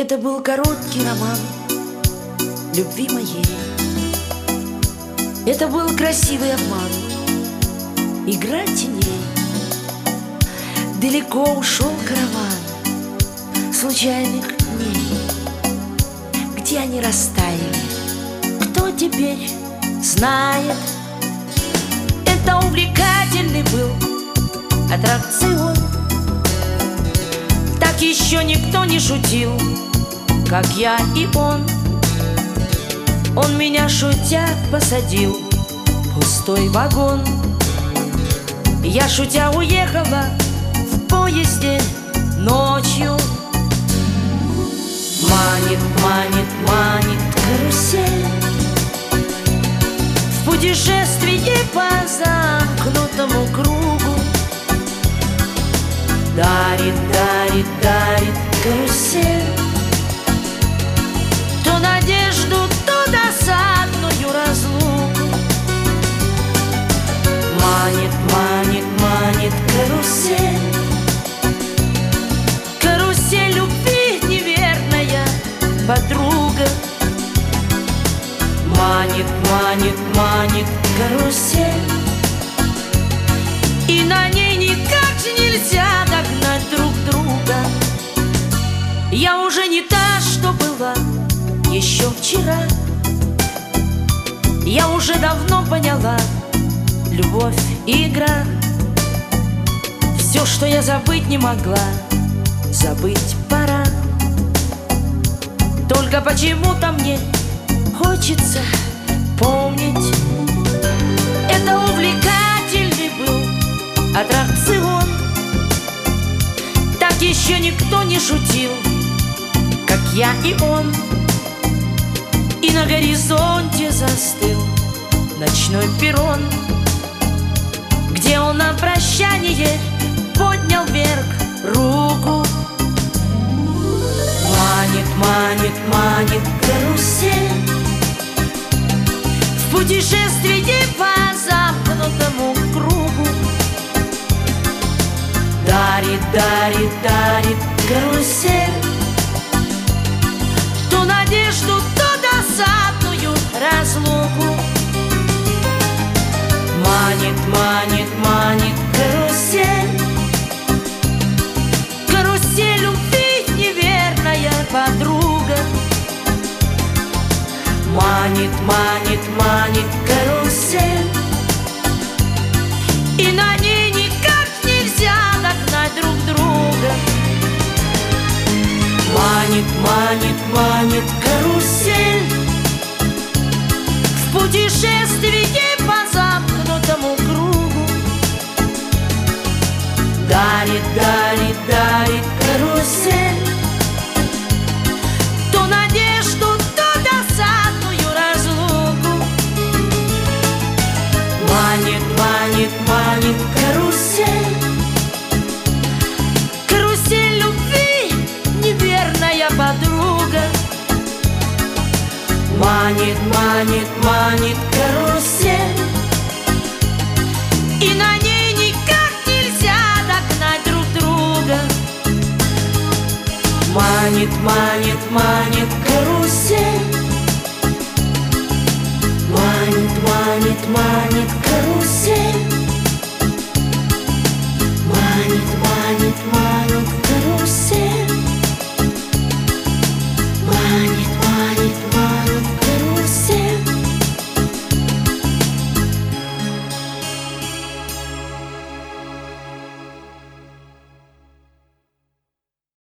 Это был короткий роман любви моей. Это был красивый обман, игра теней. Далеко ушел караван случайных дней. Где они растаяли? Кто теперь знает? Это увлекательный был аттракцион. Так еще никто не шутил, как я и он. Он меня шутя посадил в пустой вагон. Я шутя уехала в поезде ночью. Манит, манит, манит карусель В путешествии по замкнутому кругу Дарит, дарит, дарит карусель манит, манит карусель. И на ней никак же нельзя догнать друг друга. Я уже не та, что была еще вчера. Я уже давно поняла Любовь и игра. Все, что я забыть не могла Забыть пора. Только почему-то мне хочется еще никто не шутил, как я и он. И на горизонте застыл ночной перрон Где он на прощание поднял вверх руку. Манит, манит, манит карусель В путешествии по замкнутому кругу. Дарит, дарит, дарит карусель. То надежду, то досадную разлуку. Манит, манит, манит карусель. Карусель любви неверная подруга. Манит, манит, манит карусель. И на В путешествии по замкнутому кругу. Дарит, дарит, дарит карусель. То надежду, то досадную разлуку Манит, манит, манит Карусель Манит, манит, манит карусель. И на ней никак нельзя догнать друг друга. Манит, манит, манит карусель. Манит, манит, манит карусель